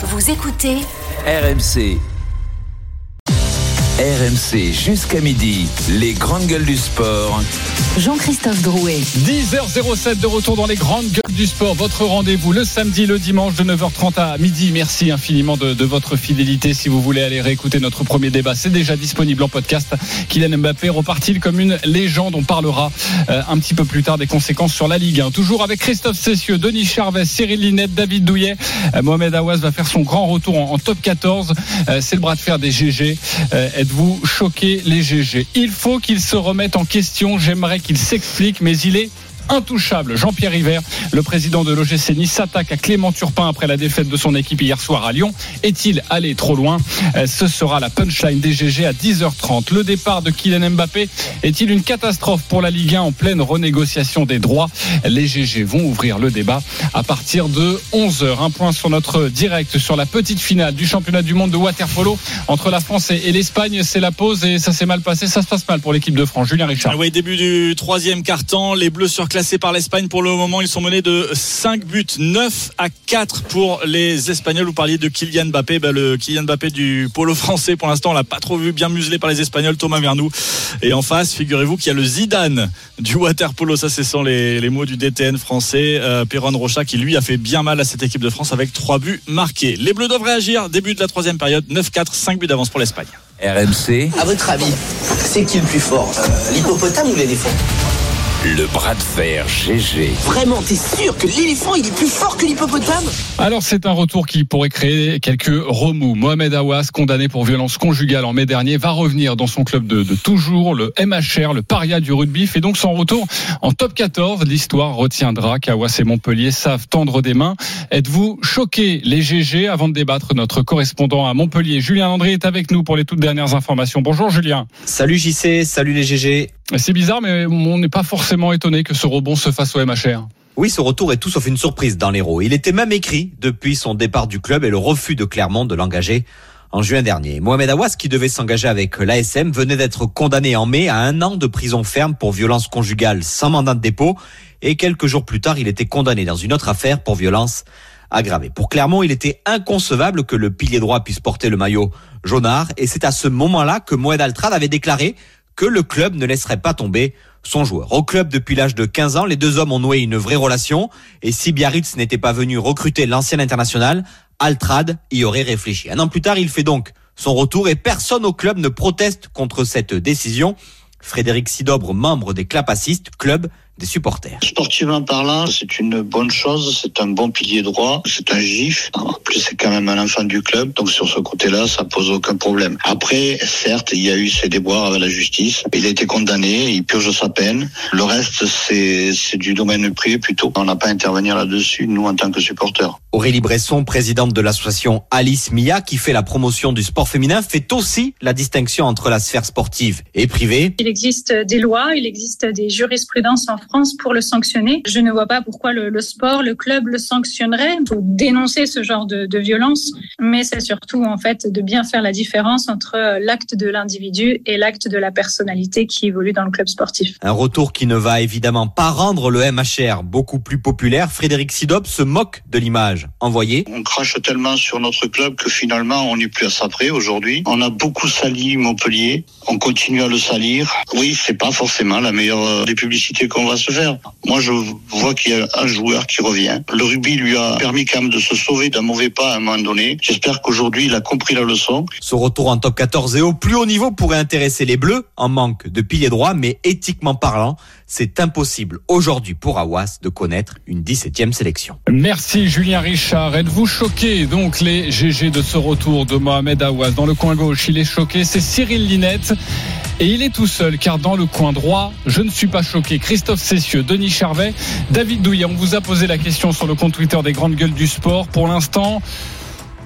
Vous écoutez RMC. RMC jusqu'à midi, les grandes gueules du sport. Jean-Christophe Drouet. 10h07 de retour dans les grandes gueules du sport. Votre rendez-vous le samedi, le dimanche de 9h30 à midi. Merci infiniment de, de votre fidélité. Si vous voulez aller réécouter notre premier débat, c'est déjà disponible en podcast. Kylian Mbappé repart-il comme une légende? On parlera euh, un petit peu plus tard des conséquences sur la Ligue 1. Toujours avec Christophe Cessieux, Denis Charvet, Cyril Linette, David Douillet. Euh, Mohamed Awas va faire son grand retour en, en top 14. Euh, c'est le bras de fer des GG. Euh, Êtes-vous choqué les GG Il faut qu'il se remette en question. J'aimerais qu'il s'explique, mais il est intouchable. Jean-Pierre River, le président de l'OGC Nice, s'attaque à Clément Turpin après la défaite de son équipe hier soir à Lyon. Est-il allé trop loin? Euh, Ce sera la punchline des GG à 10h30. Le départ de Kylian Mbappé est-il une catastrophe pour la Ligue 1 en pleine renégociation des droits? Les GG vont ouvrir le débat à partir de 11h. Un point sur notre direct sur la petite finale du championnat du monde de waterpolo entre la France et l'Espagne. C'est la pause et ça s'est mal passé. Ça se passe mal pour l'équipe de France. Julien Richard. Ah Oui, début du troisième quart-temps. Les Bleus surclassés par l'Espagne pour le moment. Ils sont menés de 5 buts, 9 à 4 pour les Espagnols. Vous parliez de Kylian Mbappé. Ben, le Kylian Mbappé du polo français, pour l'instant, on l'a pas trop vu bien muselé par les Espagnols. Thomas Vernou. Et en face, figurez-vous qu'il y a le Zidane du water polo. Ça, ce sont les, les mots du DTN français. Euh, Perron Rocha qui, lui, a fait bien mal à cette équipe de France avec 3 buts marqués. Les Bleus doivent réagir. Début de la troisième période. 9-4, 5 buts d'avance pour l'Espagne. RMC, À votre avis, c'est qui le plus fort? Euh, L'hippopotame ou l'éléphant le bras de fer GG. Vraiment, t'es sûr que l'éléphant il est plus fort que l'hippopotame? Alors c'est un retour qui pourrait créer quelques remous. Mohamed Awas, condamné pour violence conjugale en mai dernier, va revenir dans son club de, de toujours, le MHR, le paria du rugby, fait donc son retour en top 14. L'histoire retiendra qu'Awas et Montpellier savent tendre des mains. Êtes-vous choqués, les GG Avant de débattre, notre correspondant à Montpellier, Julien Landry, est avec nous pour les toutes dernières informations. Bonjour Julien. Salut JC, salut les GG. C'est bizarre, mais on n'est pas forcément étonné que ce rebond se fasse au MHR. Oui, ce retour est tout sauf une surprise dans l'Hérault. Il était même écrit depuis son départ du club et le refus de Clermont de l'engager en juin dernier. Mohamed Awas, qui devait s'engager avec l'ASM, venait d'être condamné en mai à un an de prison ferme pour violence conjugale sans mandat de dépôt. Et quelques jours plus tard, il était condamné dans une autre affaire pour violence aggravée. Pour Clermont, il était inconcevable que le pilier droit puisse porter le maillot jaunard. Et c'est à ce moment-là que Moed Altrad avait déclaré que le club ne laisserait pas tomber son joueur. Au club depuis l'âge de 15 ans, les deux hommes ont noué une vraie relation et si Biarritz n'était pas venu recruter l'ancien international, Altrad y aurait réfléchi. Un an plus tard, il fait donc son retour et personne au club ne proteste contre cette décision. Frédéric Sidobre, membre des Clapacistes, club des supporters. Sportivement parlant, c'est une bonne chose, c'est un bon pilier droit, c'est un gif. En plus, c'est quand même un enfant du club, donc sur ce côté-là, ça pose aucun problème. Après, certes, il y a eu ses déboires avec la justice. Il a été condamné, il purge sa peine. Le reste, c'est c'est du domaine privé plutôt. On n'a pas à intervenir là-dessus, nous, en tant que supporters. Aurélie Bresson, présidente de l'association Alice Mia, qui fait la promotion du sport féminin, fait aussi la distinction entre la sphère sportive et privée. Il existe des lois, il existe des jurisprudences en France pour le sanctionner. Je ne vois pas pourquoi le, le sport, le club le sanctionnerait. Faut dénoncer ce genre de, de violence, mais c'est surtout en fait de bien faire la différence entre euh, l'acte de l'individu et l'acte de la personnalité qui évolue dans le club sportif. Un retour qui ne va évidemment pas rendre le MHR beaucoup plus populaire. Frédéric Sidop se moque de l'image envoyée. On crache tellement sur notre club que finalement, on n'est plus à ça près aujourd'hui. On a beaucoup sali Montpellier. On continue à le salir. Oui, c'est pas forcément la meilleure euh, des publicités qu'on va se faire. Moi, je vois qu'il y a un joueur qui revient. Le rugby lui a permis quand même de se sauver d'un mauvais pas à un moment donné. J'espère qu'aujourd'hui, il a compris la leçon. Ce retour en top 14 et au plus haut niveau pourrait intéresser les Bleus en manque de piliers droits, mais éthiquement parlant, c'est impossible aujourd'hui pour Awas de connaître une 17e sélection. Merci Julien Richard. Êtes-vous choqué donc les GG de ce retour de Mohamed Awas dans le coin gauche Il est choqué, c'est Cyril Linette. Et il est tout seul, car dans le coin droit, je ne suis pas choqué. Christophe Cessieux, Denis Charvet, David Douillet, on vous a posé la question sur le compte Twitter des grandes gueules du sport. Pour l'instant,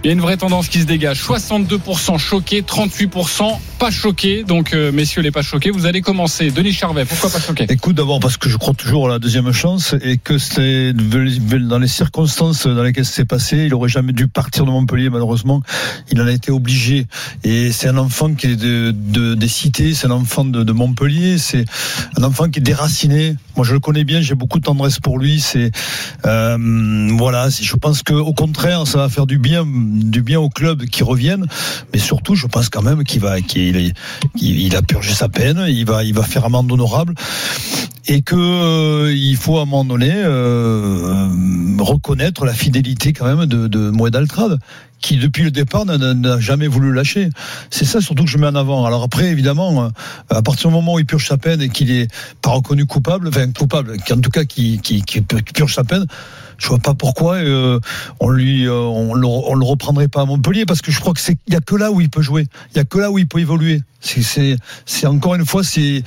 il y a une vraie tendance qui se dégage. 62% choqués, 38% pas choqués. Donc, euh, messieurs les pas choqués, vous allez commencer. Denis Charvet, pourquoi pas choqué Écoute, d'abord parce que je crois toujours à la deuxième chance et que c'est dans les circonstances dans lesquelles c'est passé, il aurait jamais dû partir de Montpellier, malheureusement. Il en a été obligé. Et c'est un enfant qui est de, de- des cités, c'est un enfant de, de Montpellier, c'est un enfant qui est déraciné. Moi, je le connais bien, j'ai beaucoup de tendresse pour lui. C'est euh, voilà, je pense que au contraire, ça va faire du bien du bien au club qui revienne, mais surtout, je pense quand même qu'il va, qu'il a purgé sa peine, il va, il va faire amende honorable, et que euh, il faut à un moment donné euh, reconnaître la fidélité quand même de, de Moed qui depuis le départ n'a- jamais voulu lâcher. C'est ça surtout que je mets en avant. Alors après, évidemment, euh, à partir du moment où il purge sa peine et qu'il est pas reconnu coupable, enfin coupable, en tout cas qui purge sa peine, je vois pas pourquoi euh, on lui euh, on, le, on le reprendrait pas à Montpellier parce que je crois que c'est il y a que là où il peut jouer, il y a que là où il peut évoluer. C'est c'est c'est encore une fois c'est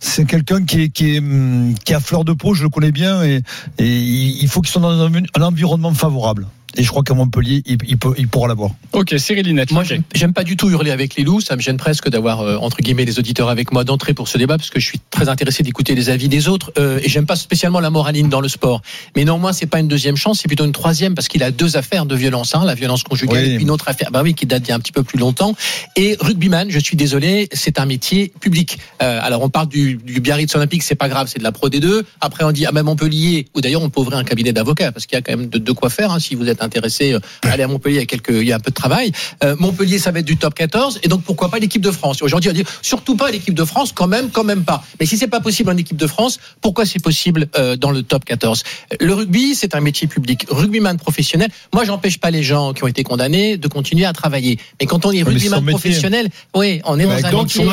c'est quelqu'un qui est qui est hum, qui à fleur de peau, je le connais bien et et il faut qu'il soit dans un, un environnement favorable. Et je crois qu'à Montpellier, il, il peut il pourra l'avoir. Ok, Cyril Linette. Moi, j'aime- pas du tout hurler avec les loups. Ça me gêne presque d'avoir euh, entre guillemets les auditeurs avec moi d'entrer pour ce débat parce que je suis très intéressé d'écouter les avis des autres euh, et j'aime pas spécialement la moraline dans le sport. Mais néanmoins, c'est pas une deuxième chance, c'est plutôt une troisième parce qu'il a deux affaires de violence. Hein, la violence conjugale Oui. et puis une autre affaire, bah oui, qui date d'il y a un petit peu plus longtemps. Et rugbyman, je suis désolé, c'est un métier public. Euh, alors on parle du, du Biarritz Olympique, c'est pas grave, c'est de la Pro D2. Après on dit à même Montpellier, ou d'ailleurs on peut ouvrir un cabinet d'avocats parce qu'il y a quand même de, de quoi faire. Hein, si vous êtes intéressé, euh, allez à Montpellier, il y a quelques, il y a un peu de travail. Euh, Montpellier, ça va être du top 14, et donc pourquoi pas l'équipe de France? Aujourd'hui, on dit surtout pas l'équipe de France, quand même, quand même pas. Mais si c'est pas possible en équipe de France, pourquoi c'est possible euh, dans le top 14 Le rugby, c'est un métier public. Rugbyman professionnel. Moi, j'empêche pas les gens qui ont été condamnés de continuer à travailler. Mais quand on est rugbyman professionnel, oui, on est dans un métier.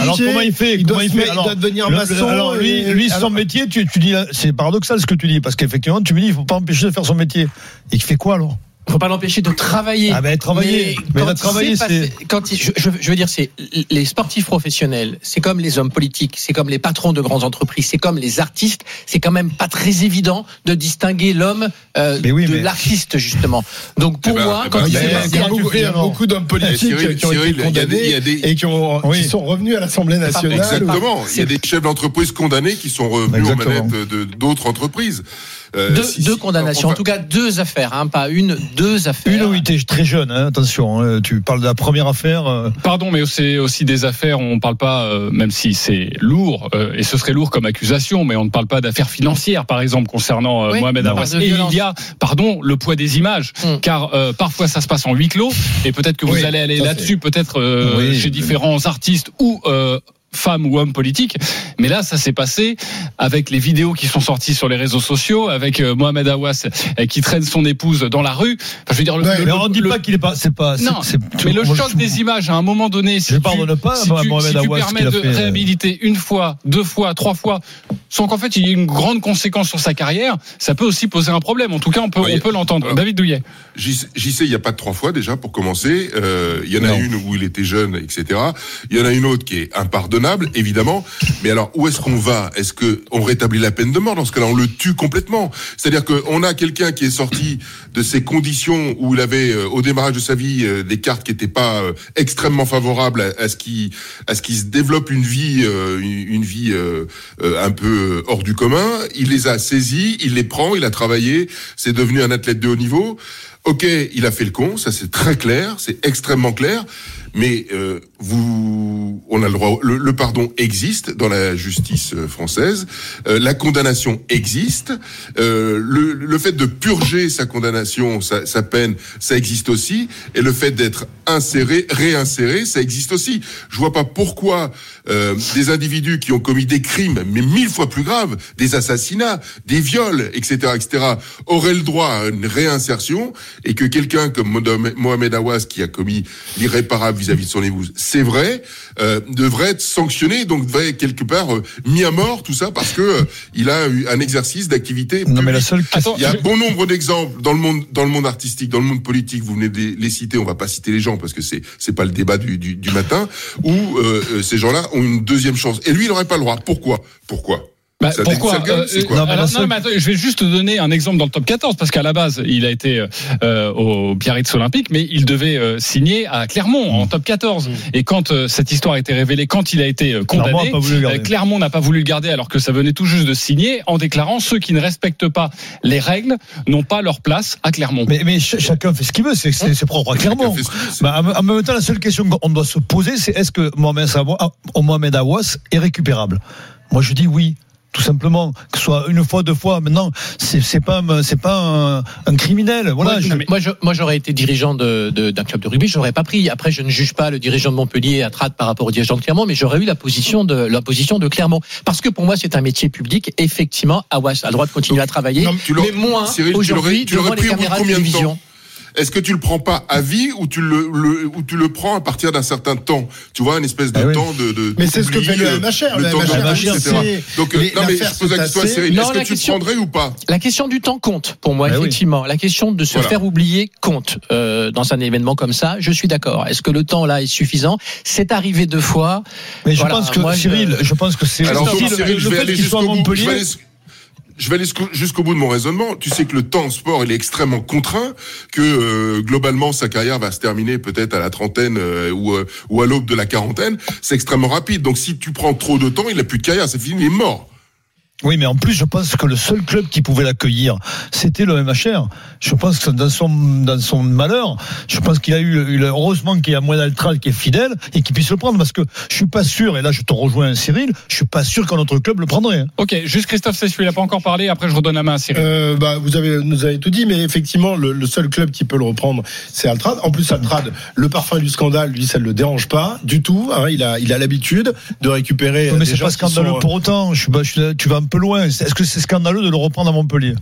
Alors comment il fait Il Comment doit, il se fait mettre- il Alors, doit devenir maçon. alors lui, son métier, tu, tu dis, c'est paradoxal ce que tu dis, parce qu'effectivement, tu me dis, il faut pas empêcher de faire son métier. Et il fait quoi alors? Faut pas l'empêcher de travailler. Ah ben, travailler. Mais quand là, travailler, passé- quand il- je, veux dire, c'est les sportifs professionnels, c'est comme les hommes politiques, c'est comme les patrons de grandes entreprises, c'est comme les artistes. C'est quand même pas très évident de distinguer l'homme euh, Mais oui, de mais- l'artiste justement. Donc pour Eh ben, moi, eh quand ben, il Il y a, il y a beaucoup, d'hommes politiques Cyril, qui ont Cyril, été il y a des- y condamnés a des- et qui, ont, Oui. qui sont revenus à l'Assemblée nationale. Exactement. Il y a des chefs d'entreprise condamnés qui sont revenus aux manettes de d'autres entreprises. Euh, deux, si- deux si- condamnations, en tout cas deux affaires, hein, pas une, deux affaires. Une où il était très jeune, hein, attention, hein, tu parles de la première affaire. euh, Pardon, mais c'est aussi des affaires. On ne parle pas, euh, même si c'est lourd, euh, et ce serait lourd comme accusation, mais on ne parle pas d'affaires financières, par exemple, concernant euh, Oui, Mohamed de Et violence. il y a, pardon, le poids des images, Mm. car euh, parfois ça se passe en huis clos, et peut-être que vous Oui, allez aller là-dessus, peut-être euh, Oui, chez différents artistes ou femmes ou hommes politiques. Mais là, ça s'est passé avec les vidéos qui sont sorties sur les réseaux sociaux, avec euh, Mohamed Awas euh, qui traîne son épouse dans la rue. Enfin, je veux dire, le, Ouais, le- mais on ne dit le- pas qu'il est pas. C'est pas. non, c'est- mais le je- choc des images, à un moment donné, si Je tu, pardonne pas si tu, Mohamed si tu Awas ce permets de fait, euh. réhabiliter une fois, deux fois, trois fois, sans qu'en fait il y ait une grande conséquence sur sa carrière, ça peut aussi poser un problème. En tout cas, on peut, on peut l'entendre. Alors, David Douillet. J'y j'y sais, il n'y a pas de trois fois déjà pour commencer. Euh, Il y en a Non. une où il était jeune, etc. Il y en a une autre qui est impardonnable, évidemment. Mais alors, où est-ce qu'on va? Est-ce que on rétablit la peine de mort? Dans ce cas-là, on le tue complètement. C'est-à-dire qu'on a quelqu'un qui est sorti de ces conditions où il avait, euh, au démarrage de sa vie, euh, des cartes qui n'étaient pas euh, extrêmement favorables à, ce qui, à se développe une vie, une, vie un peu hors du commun. Il les a saisis, il les prend, il a travaillé, c'est devenu un athlète de haut niveau. Ok, il a fait le con, ça c'est très clair, c'est extrêmement clair, mais euh, vous, on a le droit, le, le pardon existe dans la justice euh, française, euh, la condamnation existe, euh, le, le fait de purger sa condamnation, sa, sa peine, ça existe aussi, et le fait d'être inséré, réinséré, ça existe aussi. Je vois pas pourquoi euh, des individus qui ont commis des crimes, mais mille fois plus graves, des assassinats, des viols, etc., etc., auraient le droit à une réinsertion et que quelqu'un comme Mohamed- Awas, qui a commis l'irréparable vis-à-vis de son épouse, c'est vrai, euh, devrait être sanctionné, donc devrait être quelque part euh, mis à mort, tout ça, parce que euh, il a eu un exercice d'activité. Non, mais la seule Attends, Il y a bon nombre d'exemples dans le monde, dans le monde artistique, dans le monde politique. Vous venez de les, citer. On va pas citer les gens parce que c'est c'est pas le débat du, du, du matin. Où ces gens-là ont une deuxième chance. Et lui, il n'aurait pas le droit. Pourquoi? Pourquoi? Bah, Ça pourquoi gueule, Euh, c'est quoi alors, Non, mais non, attends, je vais juste te donner un exemple dans le top 14 parce qu'à la base il a été euh, au Biarritz Olympique, mais il devait euh, signer à Clermont en top 14. Et quand euh, cette histoire a été révélée, quand il a été euh, Clermont condamné, a pas voulu le garder. euh, Clermont n'a pas voulu le garder alors que ça venait tout juste de signer en déclarant ceux qui ne respectent pas les règles n'ont pas leur place à Clermont. Mais, mais ch- chacun fait ce qu'il veut, c'est c'est- c'est propre à Clermont. Bah, en même temps, la seule question qu'on doit se poser, c'est est-ce que Mohamed, ah, Mohamed Awas est récupérable? Moi, je dis oui. Tout simplement. Que ce soit une fois, deux fois. Maintenant, c'est c'est pas, un- c'est pas un, un criminel. Voilà. moi, je- moi, je- moi, j'aurais été dirigeant de- de- d'un club de rugby, j'aurais pas pris. Après, je ne juge pas le dirigeant de Montpellier à Trade par rapport au dirigeant de Clermont, mais j'aurais eu la position de la position de Clermont, parce que pour moi, c'est un métier public. Effectivement, Awas a le droit de continuer à travailler, Tu l'aurais- mais moins Cyril, tu l'aurais- aujourd'hui tu l'aurais pris au bout de de combien de temps? Est-ce que tu le prends pas à vie ou tu le, le- ou tu le prends à partir d'un certain temps Tu vois, une espèce de Ah oui. temps de. de Mais c'est ce que fait le euh, MHR. Le temps de MHR, etc. Donc, euh, les- non, mais je pose la question à. Cyril. Non, Est-ce la que tu le question- prendrais ou pas La question du temps compte pour moi, Ah oui. effectivement. La question de se Voilà. faire oublier compte euh, dans un événement comme ça. Je suis d'accord. Est-ce que le temps là est suffisant? C'est arrivé deux fois. mais je pense que moi, Cyril, je pense que c'est Alors, le, Cyril, le je vais fait aller jusqu'au bout. Je vais aller, jusqu'au- bout de mon raisonnement. Tu sais que le temps en sport, il est extrêmement contraint, que euh, globalement sa carrière va se terminer peut-être à la trentaine euh, ou, euh, ou à l'aube de la quarantaine. C'est extrêmement rapide. Donc si tu prends trop de temps, il a plus de carrière, c'est fini, il est mort. Oui, mais en plus, je pense que le seul club qui pouvait l'accueillir, c'était le MHR. Je pense que dans son, dans son malheur, je pense qu'il a eu, eu- heureusement qu'il y a Moine Altral qui est fidèle et qui puisse le prendre parce que je suis pas sûr, et là je te rejoins Cyril, je suis pas sûr qu'un autre club le prendrait. hein. Ok, juste Christophe Cessu, il n'a pas encore parlé. Après, je redonne la main à Cyril. Euh, bah, vous avez, nous avez tout dit, mais effectivement, le, le seul club qui peut le reprendre, c'est Altrad. En plus, Altrad, le parfum du scandale, lui, ça ne le dérange pas du tout. hein. il a, il a l'habitude de récupérer. mais des c'est pas scandaleux sont, pour autant. Je suis, pas- je suis- tu vas peu loin. Est-ce que c'est scandaleux de le reprendre à Montpellier?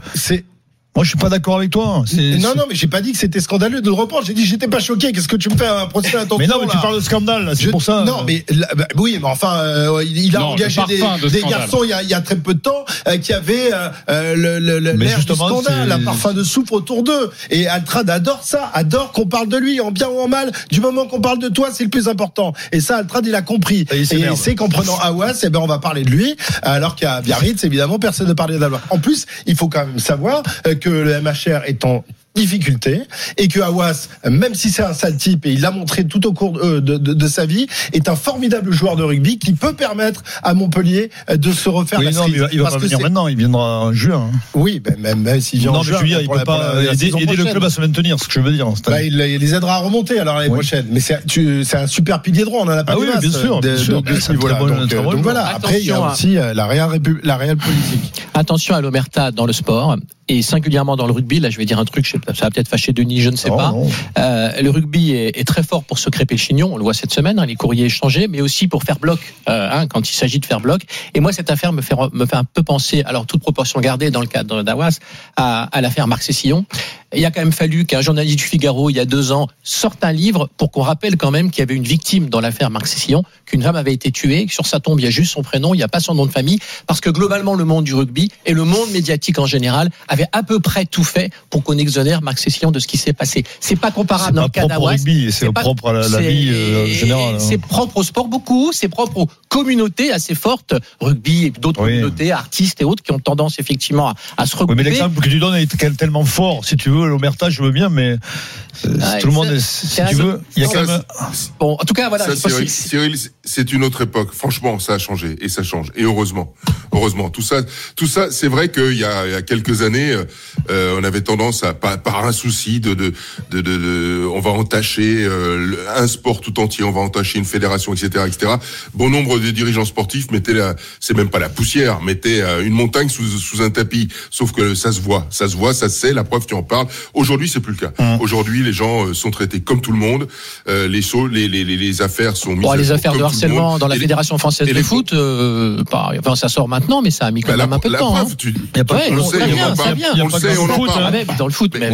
Moi, je suis pas d'accord avec toi. C'est- non, non, mais j'ai pas dit que c'était scandaleux de le reprendre. J'ai dit, j'étais pas choqué. Qu'est-ce que tu me fais un procès d'attention Mais non, mais tu parles de scandale. là, C'est pour ça. Non, mais là, bah, oui, mais enfin, euh, il, a Non, engagé des, de garçons il y, a, il y a très peu de temps euh, qui avaient euh, euh, le, le, le- Mais l'air du scandale, un parfum de soufre autour d'eux. Et Altrad adore ça, adore qu'on parle de lui, en bien ou en mal. Du moment qu'on parle de toi, c'est le plus important. Et ça, Altrad, il a compris. Et il Et c'est qu'en prenant Awas, eh ben, on va parler de lui, alors qu'à Biarritz, évidemment, personne ne parlait d'Awas. En plus, il faut quand même savoir euh, que le MHR est en difficulté et que Awas, même si c'est un sale type et il l'a montré tout au cours de, de- de- de sa vie, est un formidable joueur de rugby qui peut permettre à Montpellier euh, de se refaire Oui, la non, mais il va, il va pas venir maintenant. Il viendra en juin. hein. Oui, ben, même, même s'il vient Non, en mais juin, je veux dire, il peut la- pas la- aider, le club à se maintenir. Ce que je veux dire. Bah, il, il les aidera à remonter alors l'année Oui. prochaine. Mais c'est un super pilier droit, on en a pas Ah oui, bien sûr, de, Donc, euh, voilà. Après, il y a Attention, aussi euh, la réelle, répu- la réelle politique. Attention à l'omerta dans le sport et singulièrement dans le rugby. Là, je vais dire un truc, ça va peut-être fâcher Denis, je ne sais Non, pas. non. Euh, le rugby est, est très fort pour se crêper le chignon, on le voit cette semaine, hein, les courriers échangés, mais aussi pour faire bloc, euh, hein, quand il s'agit de faire bloc. Et moi, cette affaire me fait, me fait un peu penser, alors toute proportion gardée dans le cadre d'Awas, à, à l'affaire Marc Cessillon. Il a quand même fallu qu'un journaliste du Figaro, il y a deux ans, sorte un livre pour qu'on rappelle quand même qu'il y avait une victime dans l'affaire Marc Cessillon, qu'une femme avait été tuée, que sur sa tombe, il y a juste son prénom, il n'y a pas son nom de famille, parce que globalement, le monde du rugby et le monde médiatique en général avait à peu près tout fait pour qu'on exonère Marc Cessillon de ce qui s'est passé. C'est pas comparable dans le cas propre au d'Awas. rugby, c'est pas- propre à la, vie euh, générale. hein. C'est propre au sport beaucoup, c'est propre aux communautés assez fortes, rugby et d'autres Oui. communautés, artistes et autres qui ont tendance effectivement à, à se Oui, regrouper. mais l'exemple que tu donnes est tellement fort. Si tu veux, l'Omerta, je veux bien, mais euh, Ah, tout le monde, si tu veux, il y a quand même. Bon, en tout cas, voilà. Ça, je sais pas Cyril, si- Cyril, c'est une autre époque. Franchement, ça a changé et ça change. Et heureusement, heureusement. Tout ça, tout ça, c'est vrai qu'il y a, il y a quelques années, euh, on avait tendance à, par, par un souci de, de, de, de, de- on va entacher euh, un sport tout entier, on va entacher une fédération, etc., etc. Bon nombre de dirigeants sportifs mettaient la, c'est même pas la poussière, mettaient euh, une montagne sous, sous un tapis. Sauf que ça se voit, ça se voit, ça se sait. La preuve, tu en parles. Aujourd'hui, c'est plus le cas. Mmh. Aujourd'hui, les gens euh, sont traités comme tout le monde. Euh, les, choses, les, les, les, affaires sont mises à les affaires de. Harcèlement dans la Fédération française de foot, euh, enfin, ça sort maintenant, mais ça a mis quand Bah, même un peu de temps. hein. on le sait, ça on en parle, en Ah, dans le foot, t'es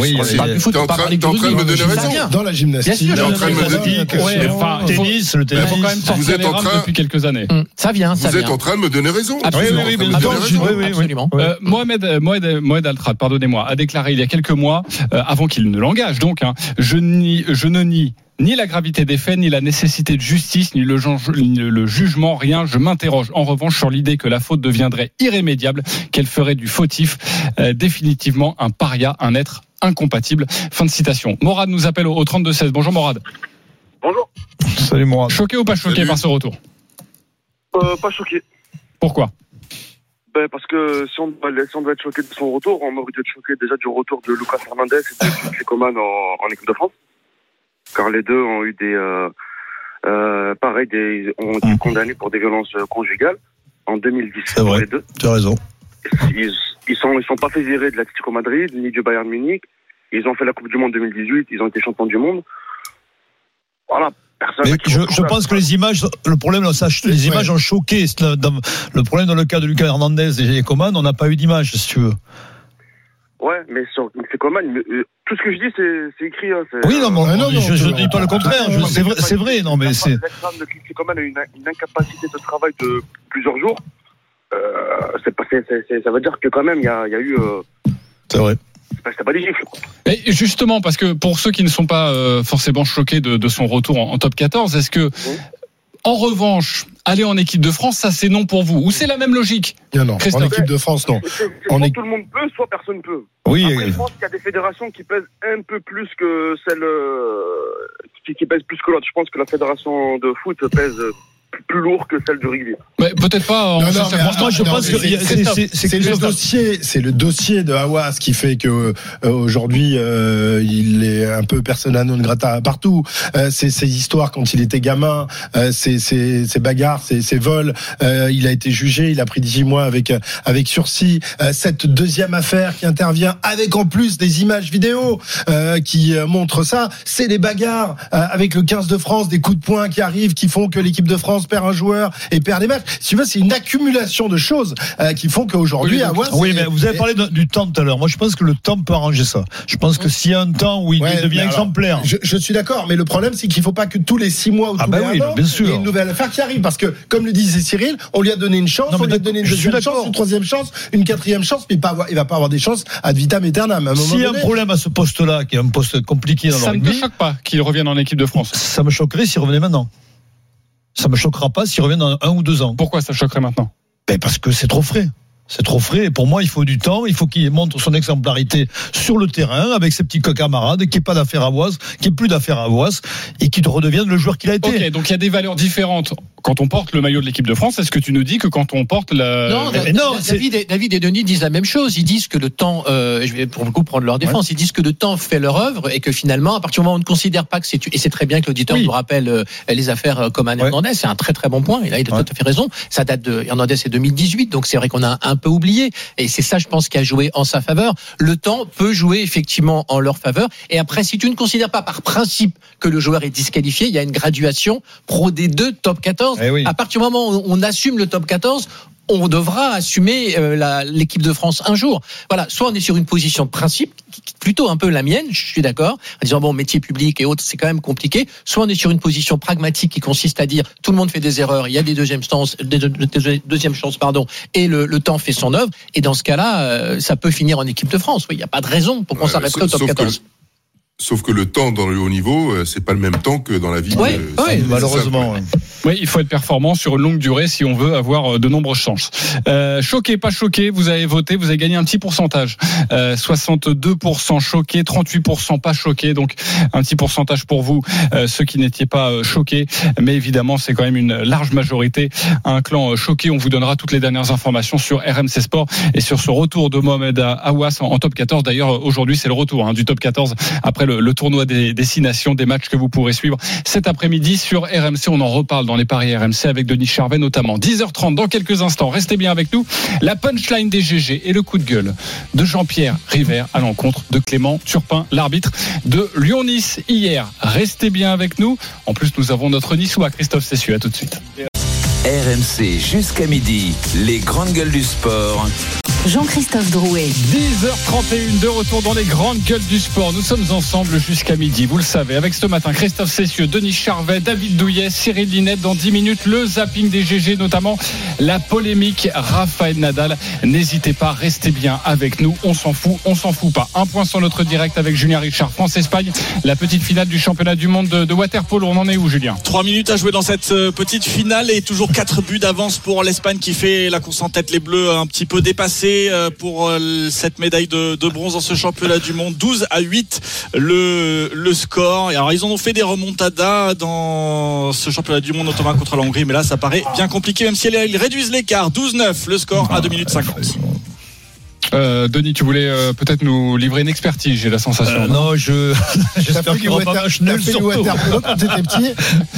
en train- train de me donner raison. Dans la gymnastique, T'es en train de me enfin, tennis, le tennis. même Vous êtes en train- depuis quelques années. Hum, Ça vient, ça Vous êtes vient. en train de me donner raison. Absolument. Vous êtes en train de me Ah, donner raison. oui, oui, oui. Absolument. Euh, Mohamed, Mohamed, Mohamed Altrad, pardonnez-moi, a déclaré il y a quelques mois, euh, avant qu'il ne l'engage donc, hein, je, nie, je ne nie ni la gravité des faits, ni la nécessité de justice, ni le, gen- ni le jugement, rien. Je m'interroge en revanche sur l'idée que la faute deviendrait irrémédiable, qu'elle ferait du fautif euh, définitivement un paria, un être incompatible. Fin de citation. Morad nous appelle au, au 32-16. Bonjour Morad. Bonjour. Salut, Mourad. Choqué ou pas choqué Salut. par ce retour Euh, pas choqué. Pourquoi Ben, parce que si on, doit, si on doit être choqué de son retour, on aurait dû être choqué déjà du retour de Lucas Hernandez et de Coman en, en équipe de France. Car les deux ont eu des. Euh, euh, pareil, des, ont été condamnés pour des violences euh, conjugales en 2010 C'est pour vrai. les deux. Tu as raison. Ils, ils sont ils sont pas fait virer de l'Atlético Madrid ni du Bayern Munich. Ils ont fait la Coupe du Monde 2018. Ils ont été champions du monde. Voilà. Personne Mais je, je pense que les images, le problème, ça, les images ont choqué. C'est Le, dans- le problème dans le cas de Lucas Hernandez et Coman, on n'a pas eu d'image, si tu veux. Ouais, mais sur c'est comment mais, euh, Tout ce que je dis, c'est écrit. Hein, Oui, non, mais Ah, non, non, je, tu- dis pas le contraire. C'est vrai, c'est vrai, non, mais c'est. De Kiki Coman a une, une incapacité de travail de plusieurs jours. Euh, c'est pas, ça veut dire que quand même, il y a, il y a eu. Euh, C'est vrai. c'est pas, des gifles. Et justement, parce que pour ceux qui ne sont pas euh, forcément choqués de, de son retour en, en top 14, est-ce que, en revanche, aller en équipe de France, ça c'est non pour vous Ou c'est la même logique Non, non. En équipe de France, non. Soit est- tout le monde peut, soit personne peut. Oui, Après, euh, je pense qu'il y a des fédérations qui pèsent un peu plus que celle euh, qui, qui pèsent plus que l'autre. Je pense que la fédération de foot pèse plus lourd que celle du rugby. Mais Peut-être pas en Non, non, mais attends, je non, pense que c'est- le dossier, c'est le dossier de Hawass qui fait que euh, aujourd'hui euh, il est un peu persona non grata partout. Euh, c'est ses histoires quand il était gamin, euh, ses, ses, ses bagarres, ses, ses vols. Euh, il a été jugé, il a pris 18 mois avec avec sursis. Euh, cette deuxième affaire qui intervient avec en plus des images vidéo euh, qui montrent ça, c'est les bagarres euh, avec le 15 de France, des coups de poing qui arrivent, qui font que l'équipe de France perd un joueur et perd des matchs. Si tu veux, c'est une accumulation de choses euh, qui font qu'aujourd'hui, Hawass, Oui, mais vous avez parlé de- du temps tout à l'heure. Moi, je pense que le temps peut arranger ça. Je pense que s'il y a un temps où il Ouais, devient alors, exemplaire. Je, je suis d'accord, mais le problème, c'est qu'il faut pas que tous les six mois ou Ah tous bah les oui, un an, bien sûr. il y ait une nouvelle affaire qui arrive. Parce que, comme le disait Cyril, on lui a donné une chance, Non, on lui a donné une deuxième chance, une troisième chance, une quatrième chance, mais pas avoir, il va pas avoir des chances ad vitam aeternam. S'il y a un problème à ce poste-là, qui est un poste compliqué dans le Ça ne te rugby, choque pas qu'il revienne en équipe de France ça me choquerait s'il revenait maintenant. Ça me choquera pas s'il revient dans un ou deux ans. Pourquoi ça choquerait maintenant? Ben parce que c'est trop frais. C'est trop frais. Et pour moi, il faut du temps. Il faut qu'il montre son exemplarité sur le terrain avec ses petits camarades, qu'il n'y ait pas d'affaire à Voise, qu'il n'y ait plus d'affaire à Voise et qu'il redevienne le joueur qu'il a été. Ok, donc il y a des valeurs différentes quand on porte le maillot de l'équipe de France. Est-ce que tu nous dis que quand on porte la. Non, mais David, et, David et Denis disent la même chose. Ils disent que le temps, euh, je vais pour le coup prendre leur défense, ils disent que le temps fait leur œuvre et que finalement, à partir du moment où on ne considère pas que c'est, et c'est très bien que l'auditeur Oui. nous rappelle euh, les affaires euh, comme Ouais. Hernandez, c'est un très très bon point. Et là, il a Ouais. tout à fait raison. Ça date de Hernandez, c'est 2018, donc c'est vrai qu'on a un peu oublié. Et c'est ça, je pense, qui a joué en sa faveur. Le temps peut jouer effectivement en leur faveur. Et après, si tu ne considères pas par principe que le joueur est disqualifié, il y a une graduation pro D2, top 14. Eh oui. À partir du moment où on assume le top 14, on devra assumer euh, l'équipe de France un jour. Voilà, soit on est sur une position de principe, plutôt un peu la mienne, je suis d'accord, en disant bon, métier public et autres, c'est quand même compliqué. Soit on est sur une position pragmatique qui consiste à dire tout le monde fait des erreurs, il y a des deuxièmes chances, des deux- des deuxièmes chances, pardon, et le, le temps fait son œuvre. Et dans ce cas-là, euh, ça peut finir en équipe de France. Oui, il n'y a pas de raison pour qu'on s'arrêterait au top sauf que- 14. Sauf que le temps dans le haut niveau, euh, c'est pas le même temps que dans la vie. Euh, ouais, c'est- Malheureusement. Oui, il faut être performant sur une longue durée si on veut avoir euh, de nombreuses chances. Euh, choqué, pas choqué, vous avez voté, vous avez gagné un petit pourcentage. Euh, 62% choqué, 38% pas choqué, donc un petit pourcentage pour vous, euh, ceux qui n'étiez pas choqués. Mais évidemment, c'est quand même une large majorité. Un clan choqué, on vous donnera toutes les dernières informations sur RMC Sport et sur ce retour de Mohamed Awas en, en top 14. D'ailleurs, aujourd'hui, c'est le retour hein, du top 14 après le, tournoi des destinations, des matchs que vous pourrez suivre cet après-midi sur RMC. On en reparle dans les paris RMC avec Denis Charvet notamment. 10h30 dans quelques instants. Restez bien avec nous. La punchline des GG et le coup de gueule de Jean-Pierre River à l'encontre de Clément Turpin, l'arbitre de Lyon-Nice hier. Restez bien avec nous. En plus, nous avons notre Niçois Christophe Cessieux. À tout de suite. RMC jusqu'à midi, les grandes gueules du sport. Jean-Christophe Drouet. 10h31 de retour dans les grandes gueules du sport. Nous sommes ensemble jusqu'à midi, vous le savez, avec ce matin Christophe Cessieux, Denis Charvet, David Douillet, Cyril Linette. Dans 10 minutes, le zapping des GG, notamment la polémique Raphaël Nadal. N'hésitez pas, restez bien avec nous. On s'en fout, on s'en fout pas. Un point sur notre direct avec Julien Richard, France-Espagne, la petite finale du championnat du monde de, de Waterpolo. On en est où, Julien? 3 minutes à jouer dans cette euh, petite finale et toujours 4 buts d'avance pour l'Espagne qui fait la course en tête. Les Bleus un petit peu dépassés euh, pour euh, cette médaille de, bronze dans ce championnat du monde. 12 à 8 le, score. Alors ils en ont fait des remontadas dans ce championnat du monde notamment contre la Hongrie. Mais là ça paraît bien compliqué même si ils réduisent l'écart. 12-9 le score à 2 minutes 50. Euh, Denis, tu voulais euh, peut-être nous livrer une expertise, j'ai la sensation. Euh, non, je j'espère qu'il aura pas match nul waterpolo quand t'étais petit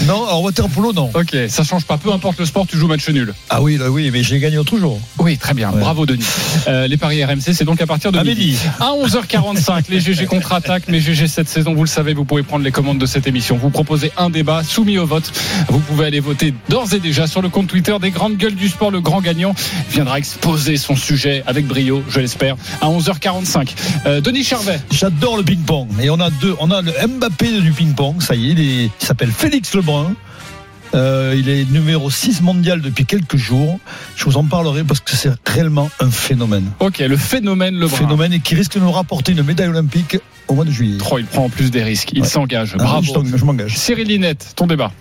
Non, alors waterpolo non. Ok, ça change pas. Peu importe le sport, tu joues match nul. Ah oui, là, oui, mais j'ai gagné toujours. Oui, très bien. Ouais. Bravo, Denis. Les paris RMC, c'est donc à partir de À midi. midi. À 11h45, les GG contre-attaque. Mais GG cette saison, vous le savez, vous pouvez prendre les commandes de cette émission. Vous proposez un débat soumis au vote. Vous pouvez aller voter d'ores et déjà sur le compte Twitter des grandes gueules du sport. Le grand gagnant viendra exposer son sujet avec brio, je l'espère, à 11h45. Euh, Denis Charvet. J'adore le ping-pong. Et on a deux. On a le Mbappé du ping-pong. Ça y est, il, est- il s'appelle Félix Lebrun. Euh, il est numéro 6 mondial depuis quelques jours. Je vous en parlerai parce que c'est réellement un phénomène. Ok, le phénomène Lebrun. phénomène et qui risque de nous rapporter une médaille olympique au mois de juillet. Oh, il prend en plus des risques. Il s'engage. Ah, Bravo. je m'engage. Cyril Linette, ton débat.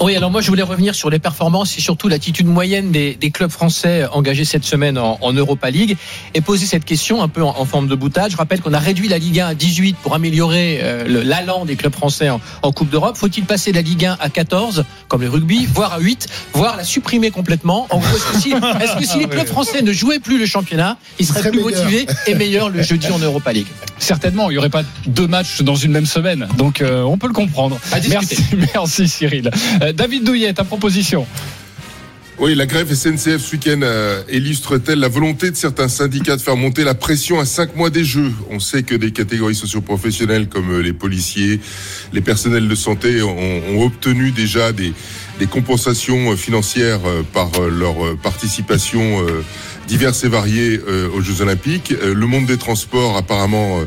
Oui, alors moi je voulais revenir sur les performances et surtout l'attitude moyenne des, des clubs français engagés cette semaine en, en Europa League et poser cette question un peu en, en forme de boutade. Je rappelle qu'on a réduit la Ligue 1 à 18 pour améliorer euh, l'allant des clubs français en, en Coupe d'Europe. Faut-il passer la Ligue 1 à 14 comme le rugby, voire à 8, voire la supprimer complètement? En gros, est-ce que si, est-ce que si les clubs français ne jouaient plus le championnat, ils seraient plus motivés et meilleurs le jeudi en Europa League? Certainement, il n'y aurait pas deux matchs dans une même semaine. Donc, euh, on peut le comprendre. Merci, merci Cyril. Euh, David Douillet, ta proposition. Oui, la grève SNCF ce week-end euh, illustre-t-elle la volonté de certains syndicats de faire monter la pression à cinq mois des Jeux? On sait que des catégories socioprofessionnelles comme euh, les policiers, les personnels de santé ont, obtenu déjà des, compensations financières par leur participation diverses et variées aux Jeux Olympiques. Le monde des transports apparemment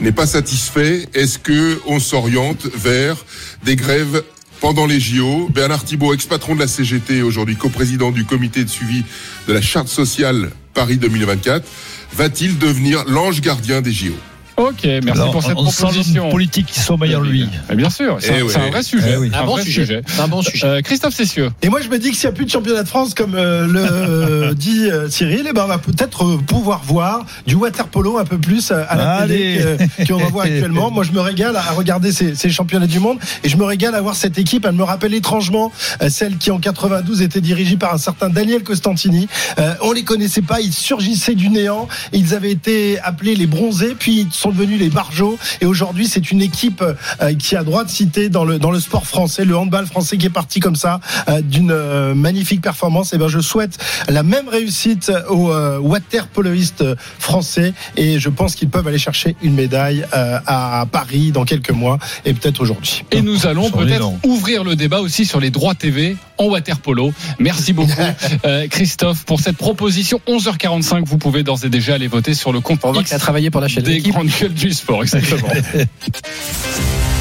n'est pas satisfait. Est-ce que on s'oriente vers des grèves pendant les JO, Bernard Thibault, ex-patron de la CGT, aujourd'hui coprésident du comité de suivi de la charte sociale Paris 2024, va-t-il devenir l'ange gardien des JO Ok, merci Alors, pour cette on proposition. politique qui sommeille en lui. Mais bien sûr, c'est Eh un, un vrai sujet. Eh oui. Un Un bon vrai sujet. Un bon sujet. Euh, Christophe Cessieux. Et moi, je me dis que s'il n'y a plus de championnat de France, comme euh, le euh, dit euh, Cyril, eh ben, on va peut-être pouvoir voir du water polo un peu plus à la Allez. télé qu'on en voit actuellement. Moi, je me régale à regarder ces, ces championnats du monde et je me régale à voir cette équipe. Elle me rappelle étrangement celle qui, en 92, était dirigée par un certain Daniel Costantini. Euh, on les connaissait pas, ils surgissaient du néant. Ils avaient été appelés les bronzés, puis ils sont devenus les barjots. Et aujourd'hui, c'est une équipe euh, qui a droit de citer dans le, dans le sport français, le handball français qui est parti comme ça euh, d'une euh, magnifique performance. Et ben, je souhaite la même réussite aux euh, waterpoloistes français et je pense qu'ils peuvent aller chercher une médaille euh, à Paris dans quelques mois et peut-être aujourd'hui. Et nous allons peut-être ouvrir le débat aussi sur les droits TV en water polo. Merci beaucoup, euh, Christophe, pour cette proposition. 11h45, vous pouvez d'ores et déjà aller voter sur le compte On voit X a travaillé pour la chaîne des d'équipe. grandes gueules du sport. Exactement.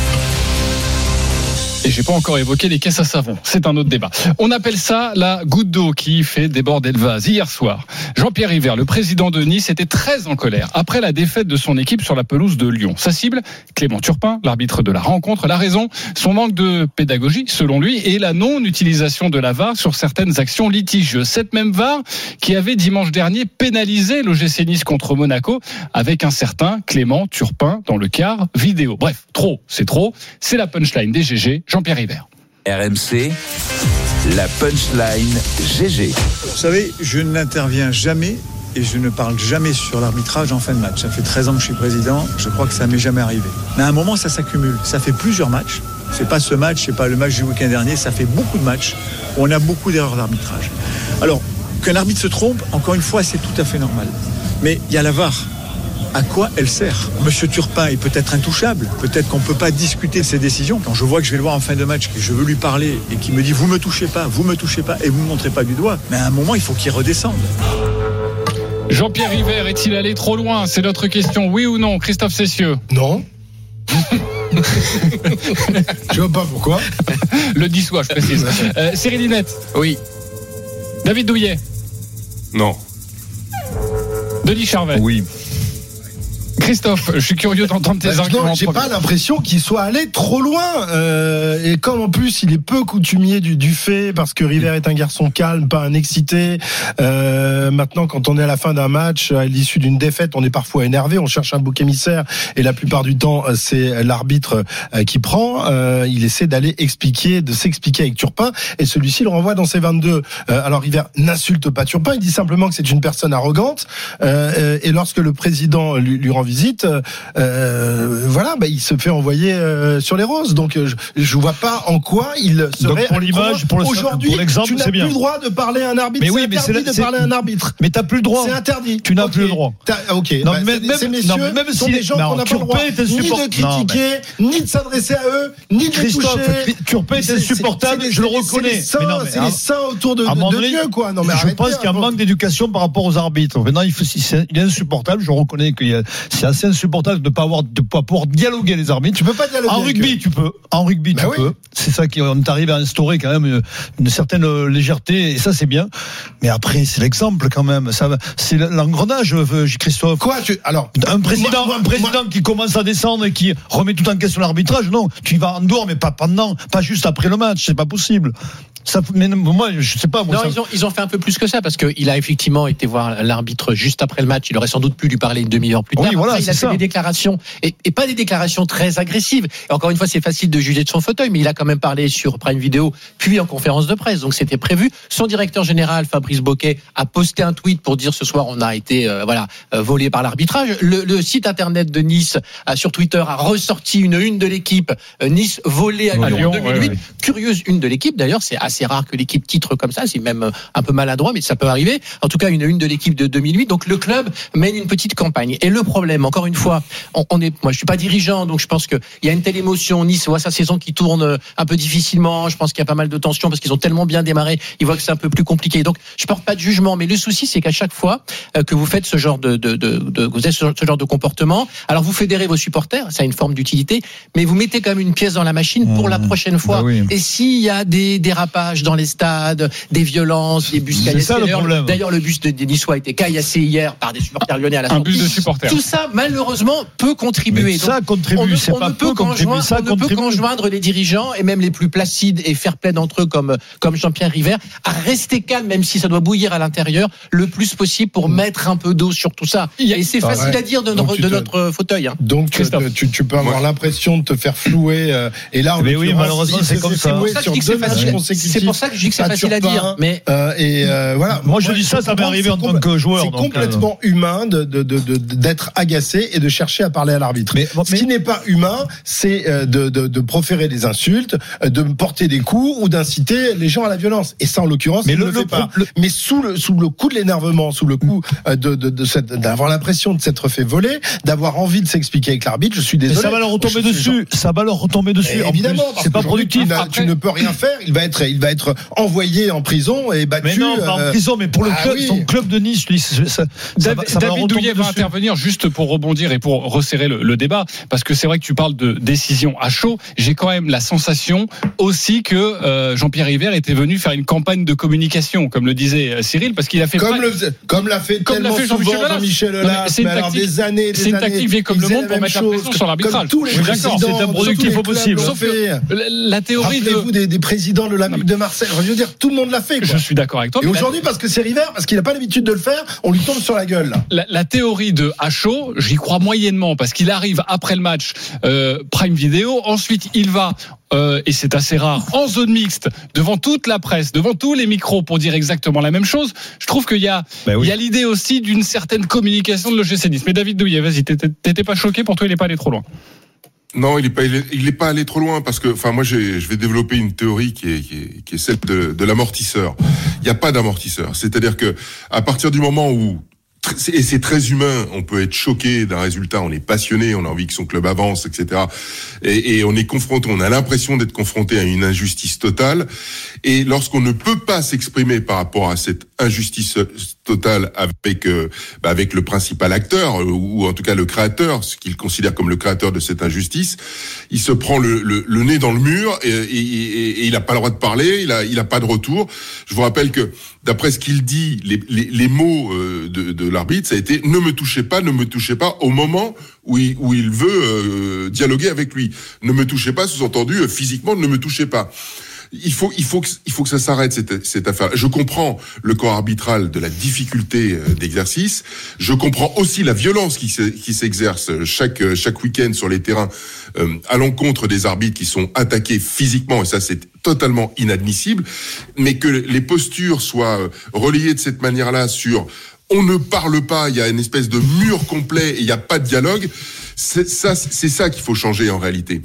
Et j'ai pas encore évoqué les caisses à savon. C'est un autre débat. On appelle ça la goutte d'eau qui fait déborder le vase. Hier soir, Jean-Pierre River, le président de Nice, était très en colère après la défaite de son équipe sur la pelouse de Lyon. Sa cible, Clément Turpin, l'arbitre de la rencontre. La raison, son manque de pédagogie, selon lui, et la non-utilisation de la VAR sur certaines actions litigieuses. Cette même VAR qui avait dimanche dernier pénalisé l'OGC Nice contre Monaco avec un certain Clément Turpin dans le quart vidéo. Bref, trop, c'est trop. C'est la punchline des GG, Jean-Pierre River. RMC, la punchline GG. Vous savez, je n'interviens jamais et je ne parle jamais sur l'arbitrage en fin de match. Ça fait 13 ans que je suis président, je crois que ça m'est jamais arrivé. Mais à un moment, ça s'accumule. Ça fait plusieurs matchs. C'est pas ce match, c'est pas le match du week-end dernier, ça fait beaucoup de matchs où on a beaucoup d'erreurs d'arbitrage. Alors, qu'un arbitre se trompe, encore une fois, c'est tout à fait normal. Mais il y a la VAR. À quoi elle sert Monsieur Turpin est peut-être intouchable, peut-être qu'on ne peut pas discuter de ses décisions. Quand je vois que je vais le voir en fin de match, que je veux lui parler et qu'il me dit vous me touchez pas, vous me touchez pas et vous me montrez pas du doigt, mais à un moment il faut qu'il redescende. Jean-Pierre River est-il allé trop loin? C'est notre question. Oui ou non Christophe Cessieux? Non. je vois pas pourquoi. Le 10 soir, je précise. Euh, Cyril Linette Oui. David Douillet Non. Denis Charvet Oui. Christophe, je suis curieux d'entendre tes Bah, non, arguments. J'ai pas l'impression qu'il soit allé trop loin. Euh, et comme en plus il est peu coutumier du, du fait, parce que River est un garçon calme, pas un excité. Euh, maintenant, quand on est à la fin d'un match, à l'issue d'une défaite, on est parfois énervé, on cherche un bouc émissaire, et la plupart du temps, euh, c'est l'arbitre euh, qui prend. Euh, il essaie d'aller expliquer, de s'expliquer avec Turpin, et celui-ci le renvoie dans ses 22. Euh, alors River n'insulte pas Turpin, il dit simplement que c'est une personne arrogante. Et lorsque le président lui, lui rend visite, euh, voilà, bah, il se fait envoyer euh, sur les roses. Donc euh, je, je vois pas en quoi il serait Donc, pour l'image, pour aujourd'hui, tu n'as plus bien. le droit de parler à un arbitre. Mais oui, mais c'est de c'est- parler à un arbitre. Mais t'as plus le droit. C'est interdit. Tu n'as plus le droit. Ok. Non, Bah, même- ces messieurs même sont si- des gens qu'on n'a pas le droit ni de critiquer, ni de s'adresser à eux, ni de les toucher. Turpin est C'est- insupportable, je le reconnais. C'est les saints autour de, Dieu, quoi. Non, mais je pense qu'il y a un manque d'éducation par rapport aux arbitres. Maintenant, il, faut, c'est- il est insupportable. Je reconnais que c'est assez insupportable de ne pas avoir, de pas pouvoir dialoguer les arbitres. Tu peux pas dialoguer. En rugby, eux. tu peux. En rugby, Bah tu oui. peux. C'est ça qui, on est arrivé à instaurer quand même une, une certaine euh, légèreté, et ça, c'est bien. Mais après, c'est l'exemple quand même. Ça, c'est l'engrenage, euh, Christophe. Quoi tu alors Un président, Moi- un président qui commence à descendre et qui remet tout en question l'arbitrage, non. Tu y vas en dehors, mais pas pendant, pas juste après le match. C'est pas possible. Ça, mais moi, je sais pas. Moi, Non, ça- ils ont, ils ont fait un peu plus que ça parce qu'il a effectivement été voir l'arbitre juste après le match. Il aurait sans doute pu lui parler une demi-heure plus Oui, tard. Voilà, il a fait ça. des déclarations et, et pas des déclarations très agressives. Et encore une fois, c'est facile de juger de son fauteuil, mais il a quand même parlé sur Prime Video puis en conférence de presse. Donc c'était prévu. Son directeur général, Fabrice Boquet, a posté un tweet pour dire ce soir on a été euh, voilà euh, volé par l'arbitrage. Le, le site internet de Nice a, sur Twitter a ressorti une une de l'équipe euh, Nice volée à Lyon, À Lyon, en 2008. ouais, ouais. Curieuse une de l'équipe d'ailleurs, c'est assez rare que l'équipe titre comme ça, c'est même un peu maladroit, mais ça peut arriver. En tout cas, une une de l'équipe de 2008. Donc le club mène une petite campagne. Et le problème, encore une fois, on, on est, moi je suis pas dirigeant, donc je pense qu'il y a une telle émotion. Nice voit sa saison qui tourne euh, un peu difficilement. Je pense qu'il y a pas mal de tensions parce qu'ils ont tellement bien démarré. Ils voient que c'est un peu plus compliqué. Donc je porte pas de jugement, mais le souci c'est qu'à chaque fois euh, que vous faites ce genre de, de, de, de- vous avez ce, ce genre de comportement, alors vous fédérez vos supporters, ça a une forme d'utilité, mais vous mettez quand même une pièce dans la machine pour la prochaine fois. Bah oui. Et s'il y a des dérapages dans les stades, des violences, des bus caillassés, d'ailleurs, problème. Le bus de, Niçois a été caillassé hier par des supporters lyonnais à la Un sortie. bus de supporters. Tout ça, malheureusement, peut contribuer. Mais ça Donc, contribue, on ne, c'est on pas ne peut peu qu'enjoindre- ça on ne peut contribue. qu'enjoindre les dirigeants et même les plus placides et fair play d'entre eux comme, comme Jean-Pierre River à rester calme, même si ça doit bouillir à l'intérieur, le plus possible pour mettre un peu d'eau sur tout ça. Et c'est Ah facile ouais. à dire de, Donc notre- de fauteuil. hein. Donc tu, Christophe. tu, peux avoir l'impression de te faire flouer. euh, et là, Mais oui, malheureusement, c'est comme ça. C'est pour ça que sur je dis que c'est facile- consécutifs c'est pour ça que je dis que c'est à facile à Turpin. dire, mais- Euh, et euh, voilà. Moi, je dis ça, ça m'est arrivé en tant que joueur, C'est euh, complètement humain de- d'être agacé et de chercher à parler à l'arbitre. Mais- Ce qui n'est pas humain, c'est euh, de, de, de proférer des insultes, euh, de porter des coups ou d'inciter les gens à la violence. Et ça, en l'occurrence, Mais il le- ne le le fait pas. le- Mais sous le sous le coup de l'énervement, sous le coup euh, de de, de cette d'avoir l'impression de s'être fait voler, d'avoir envie de s'expliquer avec l'arbitre, je suis Mais désolé. ça va leur retomber dessus. Ça va leur retomber dessus. et En évidemment, c'est pas productif. Tu, n'as- Après- tu ne peux rien faire. Il va être, il va être envoyé en prison et battu. Mais non, pas en prison, mais pour le ah club, oui. son club de Nice, lui, ça, ça, ça David, va, ça va leur David retomber Douillet va dessus. intervenir juste pour rebondir et pour resserrer le, le débat, parce que c'est vrai que tu parles de décision à chaud. J'ai quand même la sensation aussi que euh, Jean-Pierre River était venu faire une campagne de communication, comme le disait euh, Cyril, parce qu'il a fait Comme, pas- le, comme l'a fait Comme l'a tellement fait souvent. Jean-Michel Aulas, c'est une tactique- des années, des c'est une années, tactique vieille comme le monde pour mettre la pression sur l'arbitrage. D'accord, présidents, c'est un tous productif les au possible. Sauf fait. La, théorie de des, des présidents de l'Olympique de Marseille. Je veux dire, tout le monde l'a fait. Quoi. je suis d'accord avec toi. Et aujourd'hui, parce que c'est River, parce qu'il n'a pas l'habitude de le faire, on lui tombe sur la gueule. La, la théorie de Hacho, j'y crois moyennement parce qu'il arrive après le match euh, Prime Video. Ensuite, il va euh, et c'est assez rare en zone mixte devant toute la presse, devant tous les micros pour dire exactement la même chose. Je trouve qu'il y a Ben oui. il y a l'idée aussi d'une certaine communication de l'OGC Nice. Mais David Douillet, vas-y, t'étais pas choqué pour toi, il est pas allé trop loin. Non, il est pas, il est, il est pas allé trop loin parce que, enfin, moi, je vais développer une théorie qui est, qui est, qui est celle de, de l'amortisseur. Il n'y a pas d'amortisseur. C'est-à-dire que, à partir du moment où et c'est très humain. On peut être choqué d'un résultat. On est passionné. On a envie que son club avance, etc. Et, et on est confronté. On a l'impression d'être confronté à une injustice totale. Et lorsqu'on ne peut pas s'exprimer par rapport à cette injustice totale avec euh, bah, avec le principal acteur euh, ou en tout cas le créateur, ce qu'il considère comme le créateur de cette injustice, il se prend le, le, le nez dans le mur et, et, et- et il n'a pas le droit de parler. Il a il a pas de retour. Je vous rappelle que d'après ce qu'il dit, les, les, les mots euh, de, de l'arbitre, ça a été ne me touchez pas, ne me touchez pas au moment où il, où il veut euh, dialoguer avec lui. Ne me touchez pas, sous-entendu euh, physiquement, ne me touchez pas. Il faut, il faut, que, il faut que ça s'arrête cette, affaire. Je comprends le corps arbitral de la difficulté euh, d'exercice. Je comprends aussi la violence qui, se- qui s'exerce chaque euh, chaque week-end sur les terrains euh, à l'encontre des arbitres qui sont attaqués physiquement et ça c'est totalement inadmissible. Mais que les postures soient euh, relayées de cette manière-là sur on ne parle pas, il y a une espèce de mur complet et il n'y a pas de dialogue. C'est ça, c'est ça qu'il faut changer en réalité,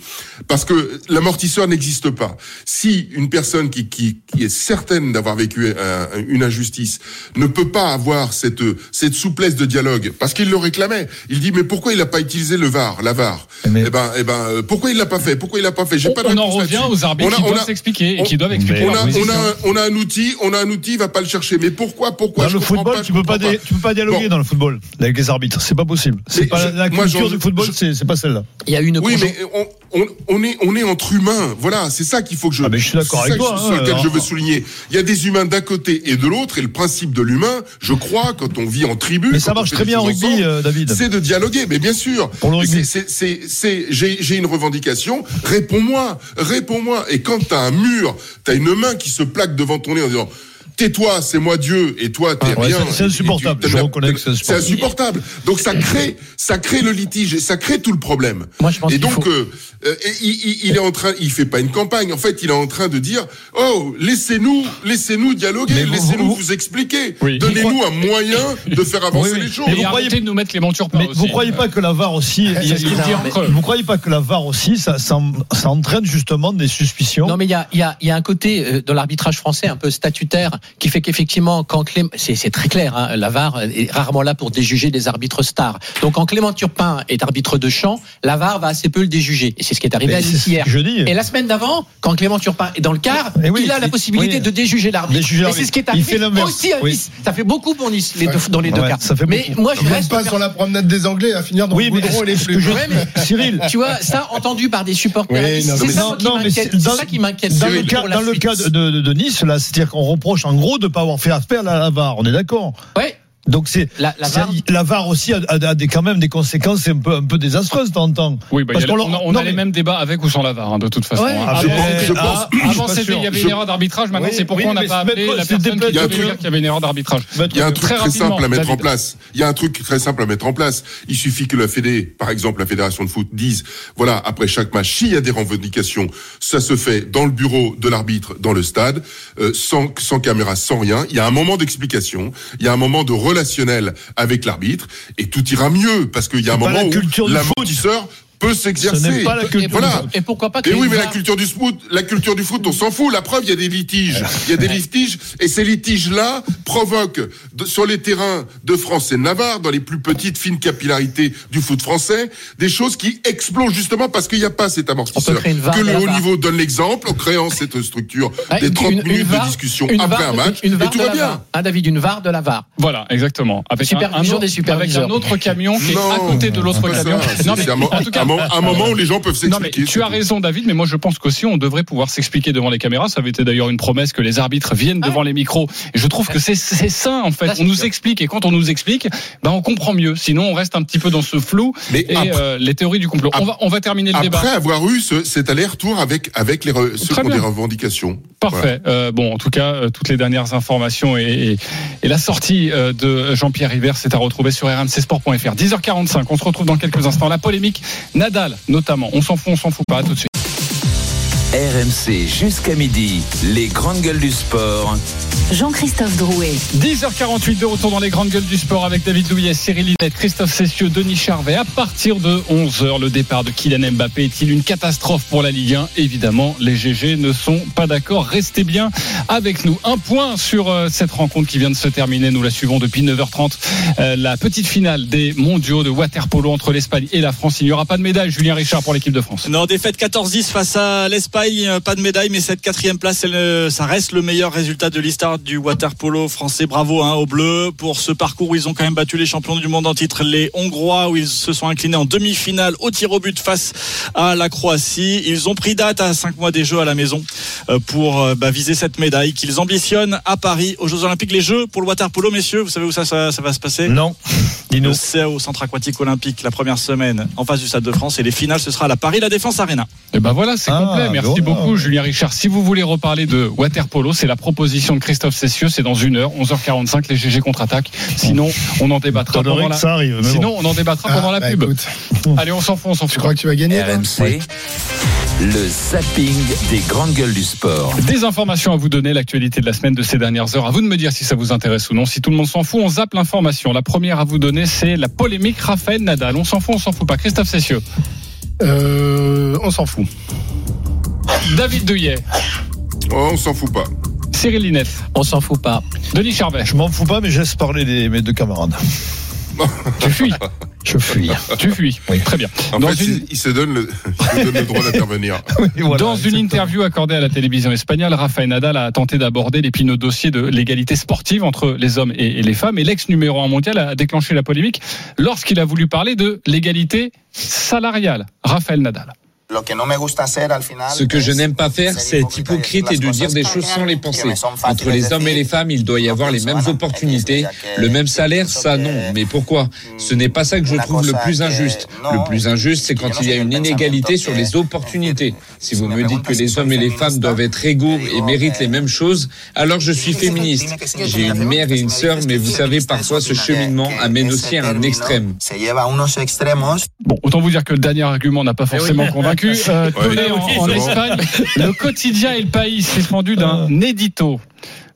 parce que l'amortisseur n'existe pas. Si une personne qui, qui, qui est certaine d'avoir vécu un- une injustice ne peut pas avoir cette cette souplesse de dialogue, parce qu'il le réclamait, il dit mais pourquoi il n'a pas utilisé le VAR, la VAR? Eh ben, eh ben, pourquoi il l'a pas fait? Pourquoi il l'a pas fait? J'ai pas de On en revient aux arbitres On a- qui on doivent s'expliquer et qui doivent expliquer on a, on position. a, on a un outil, on a un outil, il va pas le chercher. Mais pourquoi, pourquoi Dans je le football, pas, tu je peux pas, dé- tu peux pas dialoguer Bon. dans le football avec les arbitres. C'est pas possible. C'est pas je- la culture du football, c'est c'est pas celle-là. Il y a une Oui, mais on, on, on est, on est entre humains. Voilà, c'est ça qu'il faut que je. Ah, mais je suis d'accord c'est avec ça toi, que sur hein, lequel je veux souligner. Il y a des humains d'un côté et de l'autre, et le principe de l'humain, je crois, quand on vit en tribu. Mais ça marche très bien en rugby, ensemble, euh, David. C'est de dialoguer, mais bien sûr. Pour le rugby. C'est, c'est, c'est, c'est- j'ai, j'ai une revendication. Réponds-moi, réponds-moi. Et quand t'as un mur, t'as une main qui se plaque devant ton nez en disant. Tais-toi, c'est moi Dieu, et toi t'es Ah, ouais, rien. c'est- tu- insupportable, t'as je reconnais que c'est C'est insupportable. Donc ça crée, ça crée le litige et ça crée tout le problème. Moi, je pense et donc, faut- euh, euh, et il, il- il est en train, il fait pas une campagne. En fait, il est en train de dire, oh, laissez-nous, laissez-nous dialoguer, vous- laissez-nous vous- vous, expliquer, Oui. donnez-nous un moyen de faire avancer Oui, oui. les choses. Mais vous croyez- de nous mettre les montures pas Mais aussi. vous croyez pas que la VAR aussi, il y a- ce qu'il dit en creux. vous croyez pas que la VAR aussi, ça, ça, ça entraîne justement des suspicions Non, mais il y a, il y, a, il y a un côté euh, dans l'arbitrage français un peu statutaire qui fait qu'effectivement, quand Clément, c'est très clair, hein, la VAR est rarement là pour déjuger des arbitres stars. Donc, quand Clément Turpin est arbitre de champ, la VAR va assez peu le déjuger. Et c'est ce qui est arrivé Mais à Nice ce hier. je dis. Et la semaine d'avant, quand Clément Turpin est dans le quart, Eh oui, il a la il- possibilité oui. de déjuger l'arbitre. Et c'est ce qui est Il arrivé aussi à Oui. Nice. Ça fait beaucoup pour Nice les deux, dans les deux Ouais, cas. ça fait Mais beaucoup. moi, je reste pas sur la promenade des Anglais à finir dans Oui, le et les flux. je- Ouais, mais- Cyril, Tu vois, ça entendu par des supporters. C'est mais ça qui m'inquiète. dans- ça qui m'inquiète. dans le cas, pour la dans le suite. cas de, de, de Nice, là, c'est-à-dire qu'on reproche en gros de ne pas avoir fait appel à la VAR. On est d'accord. Ouais. Donc c'est La- la VAR la VAR aussi a, a- a des, quand même des conséquences un peu, un peu désastreuses de temps. Oui, bah, Parce a- on a, leur- on non, a les mais- mêmes débats avec ou sans la VAR, hein, de toute façon. Ouais. hein. Ah, Avant, je- ah, pense- suis avant, c'était- il y avait Je- une erreur d'arbitrage. Maintenant, Oui, c'est pourquoi oui, on n'a mais pas appelé la personne qui déplacer- devait Il y a un dire truc- qu'il y avait une erreur d'arbitrage. Il y a un truc très simple à mettre en place. Il y a un truc très simple à mettre en place. Il suffit que la Fédé, par exemple la Fédération de foot, dise voilà après chaque match s'il y a des revendications, ça se fait dans le bureau de l'arbitre, dans le stade, euh, sans sans caméra, sans rien. Il y a un moment d'explication, il y a un moment de relationnel avec l'arbitre, et tout ira mieux parce qu'il y a un moment la où l'amortisseur peut Ce s'exercer. n'est pas la culture Et Voilà. pourquoi- Et pourquoi pas Et oui, mais la culture du foot, la culture du foot, on s'en fout. La preuve, il y a des litiges. Il y a des litiges, et ces litiges-là provoquent sur les terrains de France et de Navarre, dans les plus petites fines capillarités du foot français, des choses qui explosent justement parce qu'il n'y a pas cet amortisseur. Que le haut niveau donne l'exemple en créant cette structure des une- 30 une- une minutes de discussion après un match, et tout va bien. VAR. Hein, David, une VAR de la VAR. Voilà, exactement. Avec un, un, des superviseurs. avec un autre camion qui est à côté de l'autre camion. un, en tout cas, un mo- un moment où les gens peuvent Non mais s'expliquer. tu as raison David, mais moi je pense qu'aussi on devrait pouvoir s'expliquer devant les caméras. Ça avait été d'ailleurs une promesse que les arbitres viennent devant les micros. Et je trouve que c'est c'est sain en fait. On nous sûr. explique et quand on nous explique, ben on comprend mieux. Sinon on reste un petit peu dans ce flou Mais et après- euh, les théories du complot. On va on va terminer le débat. Après avoir eu ce, cet aller-retour avec, avec les, re- ceux Très qui ont bien. des revendications. Parfait. Euh, bon, en tout cas, euh, toutes les dernières informations et, et- et la sortie euh, de Jean-Pierre River, c'est à retrouver sur rmcsport.fr. 10h45, on se retrouve dans quelques instants. La polémique, Nadal notamment. On s'en fout, on s'en fout pas. À tout de suite. RMC jusqu'à midi, les grandes gueules du sport. Jean-Christophe Drouet. 10h48 de retour dans les grandes gueules du sport avec David Douillet, Cyril Linette, Christophe Cessieux, Denis Charvet. À partir de 11h, le départ de Kylian Mbappé est-il une catastrophe pour la Ligue 1 Évidemment, les GG ne sont pas d'accord. Restez bien avec nous. Un point sur euh, cette rencontre qui vient de se terminer. Nous la suivons depuis 9h30. Euh, la petite finale des mondiaux de waterpolo entre l'Espagne et la France. Il n'y aura pas de médaille, Julien Richard, pour l'équipe de France. Non, défaite 14-10 face à l'Espagne. Euh, pas de médaille, mais cette quatrième place, elle, euh, ça reste le meilleur résultat de l'histoire du water polo français. Bravo hein, aux Bleus pour ce parcours où ils ont quand même battu les champions du monde en titre, les Hongrois, où ils se sont inclinés en demi-finale au tir au but face à la Croatie. Ils ont pris date à cinq mois des Jeux à la maison euh, pour bah, viser cette médaille qu'ils ambitionnent à Paris aux Jeux Olympiques. Les Jeux pour le water polo, messieurs, vous savez où ça, ça, ça va se passer? Non. Dis-nous. C'est au Centre Aquatique Olympique la première semaine en face du Stade de France et les finales ce sera à la Paris La Défense Arena. Et ben voilà, c'est Ah, complet. Merci voilà. beaucoup, Julien Richard. Si vous voulez reparler de water polo, c'est la proposition de Christophe Cessieux. C'est dans une heure, 11h45, les GG contre-attaque. Sinon, on en débattra pendant que la. ça arrive. Sinon, on en débattra pendant la bah, pub. écoute, Allez, on s'en fout, on s'en tu fout. crois que tu vas gagner RMC, le zapping des grandes gueules du sport. Des informations à vous donner, l'actualité de la semaine de ces dernières heures. À vous de me dire si ça vous intéresse ou non. Si tout le monde s'en fout, on zappe l'information. La première à vous donner, c'est la polémique Raphaël Nadal. On s'en fout, on s'en fout pas. Christophe Cessieux. Euh, on s'en fout. David Douillet. Oh, on s'en fout pas. Cyril Linette. On s'en fout pas. Denis Charvet. Je m'en fous pas, mais je laisse parler les, mes deux camarades. Tu fuis. Je fuis. Tu fuis. Très bien. En Dans fait, une- il se donne le, il se donne le droit d'intervenir. Voilà, Dans une interview accordée à la télévision espagnole, Rafael Nadal a tenté d'aborder l'épineux dossier de l'égalité sportive entre les hommes et et les femmes. Et l'ex numéro un mondial a déclenché la polémique lorsqu'il a voulu parler de l'égalité salariale. Rafael Nadal. Ce que je n'aime pas faire, c'est être hypocrite et de dire des choses sans les penser. Entre les hommes et les femmes, il doit y avoir les mêmes opportunités, le même salaire, ça non. Mais pourquoi? Ce n'est pas ça que je trouve le plus injuste. Le plus injuste, c'est quand il y a une inégalité sur les opportunités. Si vous me dites que les hommes et les femmes doivent être égaux et méritent les mêmes choses, alors je suis féministe. J'ai une mère et une sœur, mais vous savez, parfois ce cheminement amène aussi à un extrême. Bon, autant vous dire que le dernier argument n'a pas forcément convaincu. Euh, Ouais, en, en. Espagne, le quotidien et le pays s'est fendu d'un édito.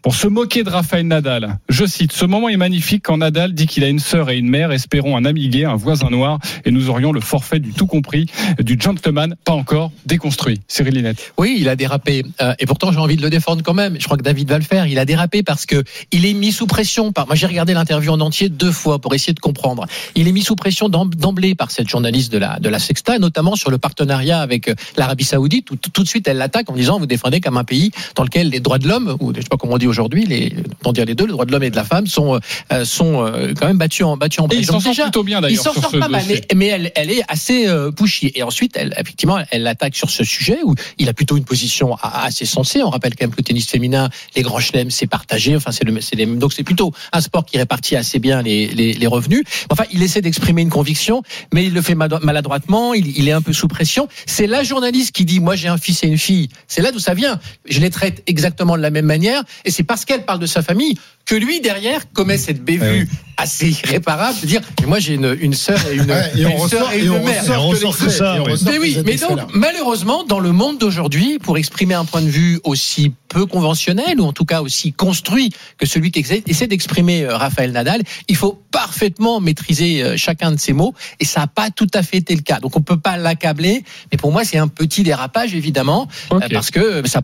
Pour se moquer de Rafael Nadal, je cite, ce moment est magnifique quand Nadal dit qu'il a une sœur et une mère, espérons un ami gay, un voisin noir, et nous aurions le forfait du tout compris, du gentleman, pas encore déconstruit. Cyril Linette. Oui, il a dérapé. Euh, et pourtant, j'ai envie de le défendre quand même. Je crois que David va le faire. Il a dérapé parce que il est mis sous pression par. Moi, j'ai regardé l'interview en entier deux fois pour essayer de comprendre. Il est mis sous pression d'em- d'emblée par cette journaliste de la Sexta, notamment sur le partenariat avec euh, l'Arabie Saoudite. Tout, tout de suite, elle l'attaque en disant vous défendez comme un pays dans lequel les droits de l'homme, ou je sais pas comment on dit aujourd'hui, les dire les deux, les droits de l'homme et de la femme sont euh, sont euh, quand même battus en battus en Et brèche. il s'en Donc sort déjà, plutôt bien il d'ailleurs s'en sur sort ce pas mal, mais, mais elle, elle est assez euh, pushy. Et ensuite, elle, effectivement, elle l'attaque sur ce sujet où il a plutôt une position assez sensée. On rappelle quand même que le tennis féminin, les grands chelems, c'est partagé. Enfin, c'est le, les- donc c'est plutôt un sport qui répartit assez bien les, les, les revenus. Enfin, il essaie d'exprimer une conviction, mais il le fait maladroitement. Il, il est un peu sous pression. C'est la journaliste qui dit, moi j'ai un fils et une fille. C'est là d'où ça vient. Je les traite exactement de la même manière. Et c'est parce qu'elle parle de sa famille que lui derrière commet cette bévue assez irréparable de dire, mais moi j'ai une, une sœur et une, Ouais, et sœur ressort- et et une on mère. ressort Et on que ressort que l'extrait, ça, et on oui. ressort Mais oui, mais donc malheureusement, dans le monde d'aujourd'hui, pour exprimer un point de vue aussi peu conventionnel ou en tout cas aussi construit que celui qui exa- essaie d'exprimer euh, Raphaël Nadal, il faut parfaitement maîtriser euh, chacun de ces mots et ça n'a pas tout à fait été le cas. Donc on peut pas l'accabler, mais pour moi c'est un petit dérapage évidemment euh, parce que ça,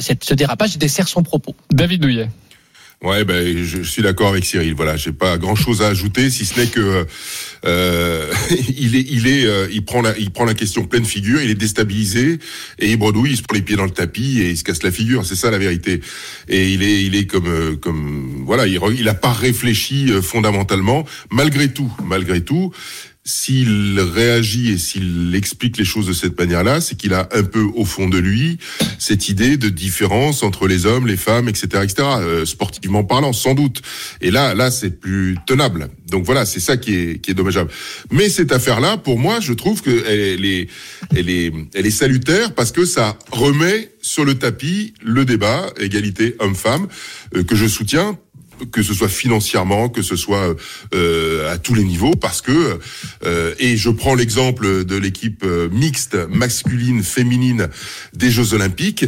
ce dérapage dessert son propos. David Douillet. Ouais, ben je suis d'accord avec Cyril. Voilà, j'ai pas grand chose à ajouter, si ce n'est que euh, il est, il est, euh, il prend la, il prend la question pleine figure, il est déstabilisé et il bredouille, il se prend les pieds dans le tapis et il se casse la figure. C'est ça la vérité. Et il est, il est comme, euh, comme, voilà, il, il a pas réfléchi euh, fondamentalement, malgré tout, malgré tout. S'il réagit et s'il explique les choses de cette manière-là, c'est qu'il a un peu au fond de lui cette idée de différence entre les hommes, les femmes, etc., etc. euh, sportivement parlant, sans doute. Et là, là, c'est plus tenable. Donc voilà, c'est ça qui est qui est dommageable. Mais cette affaire-là, pour moi, je trouve que elle est elle est elle est salutaire parce que ça remet sur le tapis le débat égalité homme-femme euh, que je soutiens que ce soit financièrement, que ce soit euh, à tous les niveaux, parce que euh, et je prends l'exemple de l'équipe euh, mixte masculine féminine des Jeux Olympiques,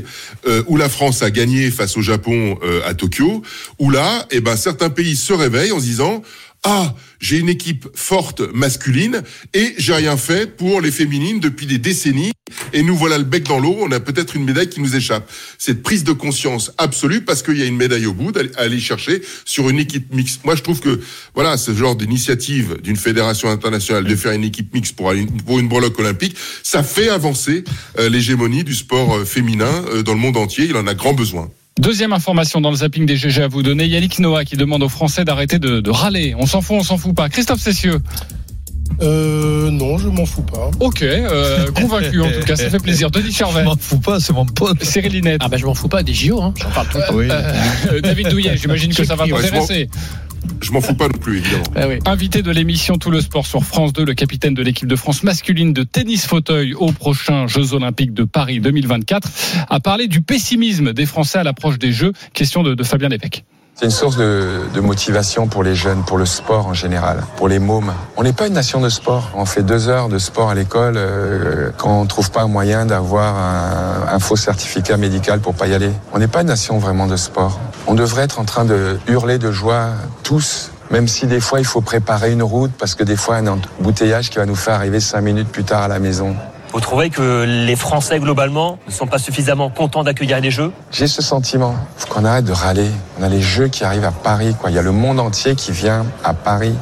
où la France a gagné face au Japon à Tokyo, où là, eh ben certains pays se réveillent en se disant ah, j'ai une équipe forte masculine et j'ai rien fait pour les féminines depuis des décennies et nous voilà le bec dans l'eau, on a peut-être une médaille qui nous échappe. Cette prise de conscience absolue parce qu'il y a une médaille au bout à aller chercher sur une équipe mixte. Moi, je trouve que voilà, ce genre d'initiative d'une fédération internationale de faire une équipe mixte pour, pour une breloque olympique, ça fait avancer euh, l'hégémonie du sport euh, féminin euh, dans le monde entier. Il en a grand besoin. Deuxième information dans le zapping des GG à vous donner. Yannick Noah qui demande aux Français d'arrêter de, râler. On s'en fout, on s'en fout pas. Christophe Cessieux. Euh, non, je m'en fous pas. Ok, euh, convaincu en tout cas, ça fait plaisir. Denis Charvet. Je m'en fous pas, c'est mon pote. Cyril Linette. Ah bah je m'en fous pas des JO, hein. j'en parle tout le temps. Oui. Euh, David Douillet, j'imagine que ça va t'intéresser. Je m'en fous pas non plus, évidemment. Ah oui. Invité de l'émission Tout le sport sur France 2, le capitaine de l'équipe de France masculine de tennis fauteuil aux prochains Jeux Olympiques de Paris 2024, a parlé du pessimisme des Français à l'approche des Jeux. Question de, de Fabien Lévesque. C'est une source de, motivation pour les jeunes, pour le sport en général, pour les mômes. On n'est pas une nation de sport. On fait deux heures de sport à l'école euh, quand on trouve pas un moyen d'avoir un, un, faux certificat médical pour pas y aller. On n'est pas une nation vraiment de sport. On devrait être en train de hurler de joie tous. Même si des fois il faut préparer une route parce que des fois un embouteillage qui va nous faire arriver cinq minutes plus tard à la maison. Vous trouvez que les Français, globalement, ne sont pas suffisamment contents d'accueillir les Jeux? J'ai ce sentiment. faut qu'on arrête de râler. On a les Jeux qui arrivent à Paris. Quoi. Il y a le monde entier qui vient à Paris.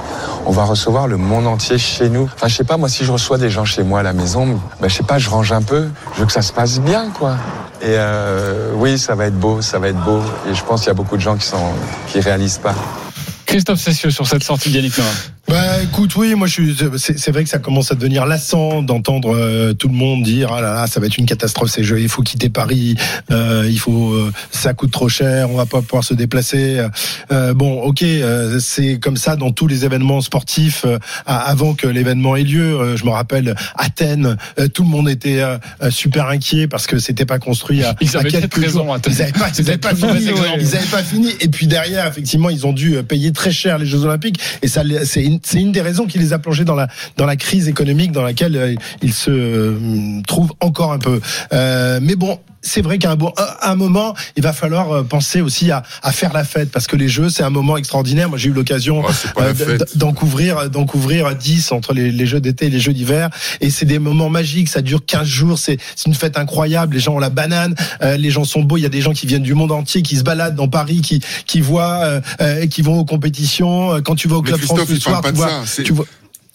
On va recevoir le monde entier chez nous. Enfin, je sais pas, moi, si je reçois des gens chez moi à la maison, ben, je sais pas, je range un peu. Je veux que ça se passe bien, quoi. Et euh, oui, ça va être beau, ça va être beau. Et je pense qu'il y a beaucoup de gens qui sont qui réalisent pas. Christophe Cessieux sur cette sortie d'Yannick Noah. Bah écoute, oui, moi je suis. C'est vrai que ça commence à devenir lassant d'entendre euh, tout le monde dire ah là là, ça va être une catastrophe ces jeux. Il faut quitter Paris. Euh, il faut, euh, ça coûte trop cher. On va pas pouvoir se déplacer. Euh, bon, ok, c'est comme ça dans tous les événements sportifs avant que l'événement ait lieu. je me rappelle Athènes, tout le monde était super inquiet parce que c'était pas construit à, ils à avaient quelques raison, jours. Athènes. Ils avaient pas, ils avaient pas fini. Ils avaient pas fini. Et puis derrière, effectivement, ils ont dû payer très cher les Jeux Olympiques. Et ça, c'est une, des raisons qui les a plongés dans la dans la crise économique dans laquelle euh, ils se euh, trouvent encore un peu. Euh, mais bon, c'est vrai qu'à un, moment, il va falloir euh, penser aussi à, à, faire la fête parce que les jeux, c'est un moment extraordinaire. Moi, j'ai eu l'occasion oh, euh, d'en couvrir, d'en couvrir 10 entre les, les jeux d'été et les jeux d'hiver. Et c'est des moments magiques. Ça dure 15 jours. C'est une fête incroyable. Les gens ont la banane. Euh, les gens sont beaux. Il y a des gens qui viennent du monde entier, qui se baladent dans Paris, qui, qui voient, euh, qui vont aux compétitions. Quand tu vas au Club France le soir, tu vois, tu vois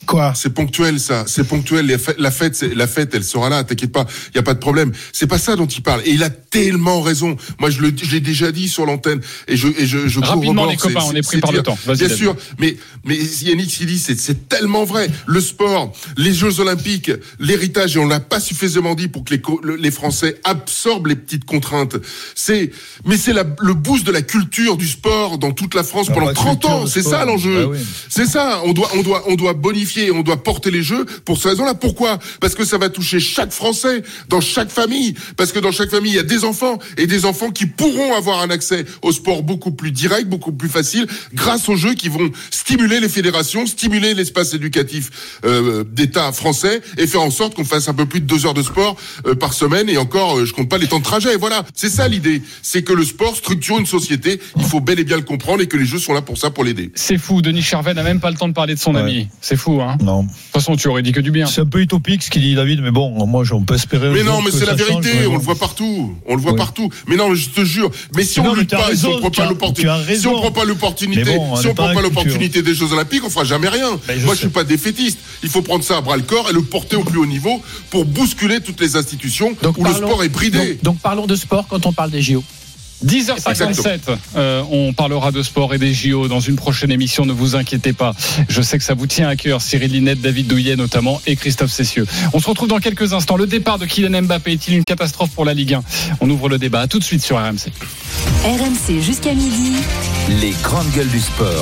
Quoi? C'est ponctuel, ça. C'est ponctuel. La fête, la fête, elle sera là. T'inquiète pas. Il y a pas de problème. C'est pas ça dont il parle. Et il a tellement raison. Moi, je le, j'ai déjà dit sur l'antenne. Et je, et je, je rapidement les copains, on est pris par dire. le temps. Bien sûr. Mais, mais Yannick il dit, c'est, c'est tellement vrai. Le sport, les Jeux Olympiques, l'héritage, et on l'a pas suffisamment dit pour que les, les Français absorbent les petites contraintes. C'est, mais c'est la, le boost de la culture du sport dans toute la France pendant 30 ans. C'est ça l'enjeu. Ah oui. C'est ça. On doit, on doit, on doit bonifier on doit porter les jeux pour cette raison-là. Pourquoi? Parce que ça va toucher chaque Français, dans chaque famille. Parce que dans chaque famille, il y a des enfants et des enfants qui pourront avoir un accès au sport beaucoup plus direct, beaucoup plus facile, grâce aux jeux qui vont stimuler les fédérations, stimuler l'espace éducatif euh, d'État français et faire en sorte qu'on fasse un peu plus de deux heures de sport euh, par semaine. Et encore, euh, je compte pas les temps de trajet. Voilà, c'est ça l'idée. C'est que le sport structure une société. Il faut bel et bien le comprendre et que les jeux sont là pour ça, pour l'aider. C'est fou. Denis Charvet n'a même pas le temps de parler de son Ouais. ami. C'est fou, hein. Non. De toute façon, tu aurais dit que du bien. C'est un peu utopique ce qu'il dit David, mais bon, moi, on peut espérer. Mais non, mais c'est la vérité, on le voit partout, on le voit Oui. partout. Mais non, je te jure, mais si Non, on t'as pas et si on prend pas as- l'opportunité, si on prend pas l'opportunité, bon, si on prend pas l'opportunité des Jeux Olympiques, on fera jamais rien. Ben, je Moi, je suis pas défaitiste. Il faut prendre ça à bras le corps et le porter au plus haut niveau pour bousculer toutes les institutions où le sport est bridé. donc, donc parlons de sport quand on parle des JO. 10h57, euh, on parlera de sport et des JO dans une prochaine émission, ne vous inquiétez pas. Je sais que ça vous tient à cœur, Cyril Linette, David Douillet notamment et Christophe Cessieux. On se retrouve dans quelques instants. Le départ de Kylian Mbappé est-il une catastrophe pour la Ligue 1 On ouvre le débat. À tout de suite sur RMC. RMC jusqu'à midi. Les grandes gueules du sport.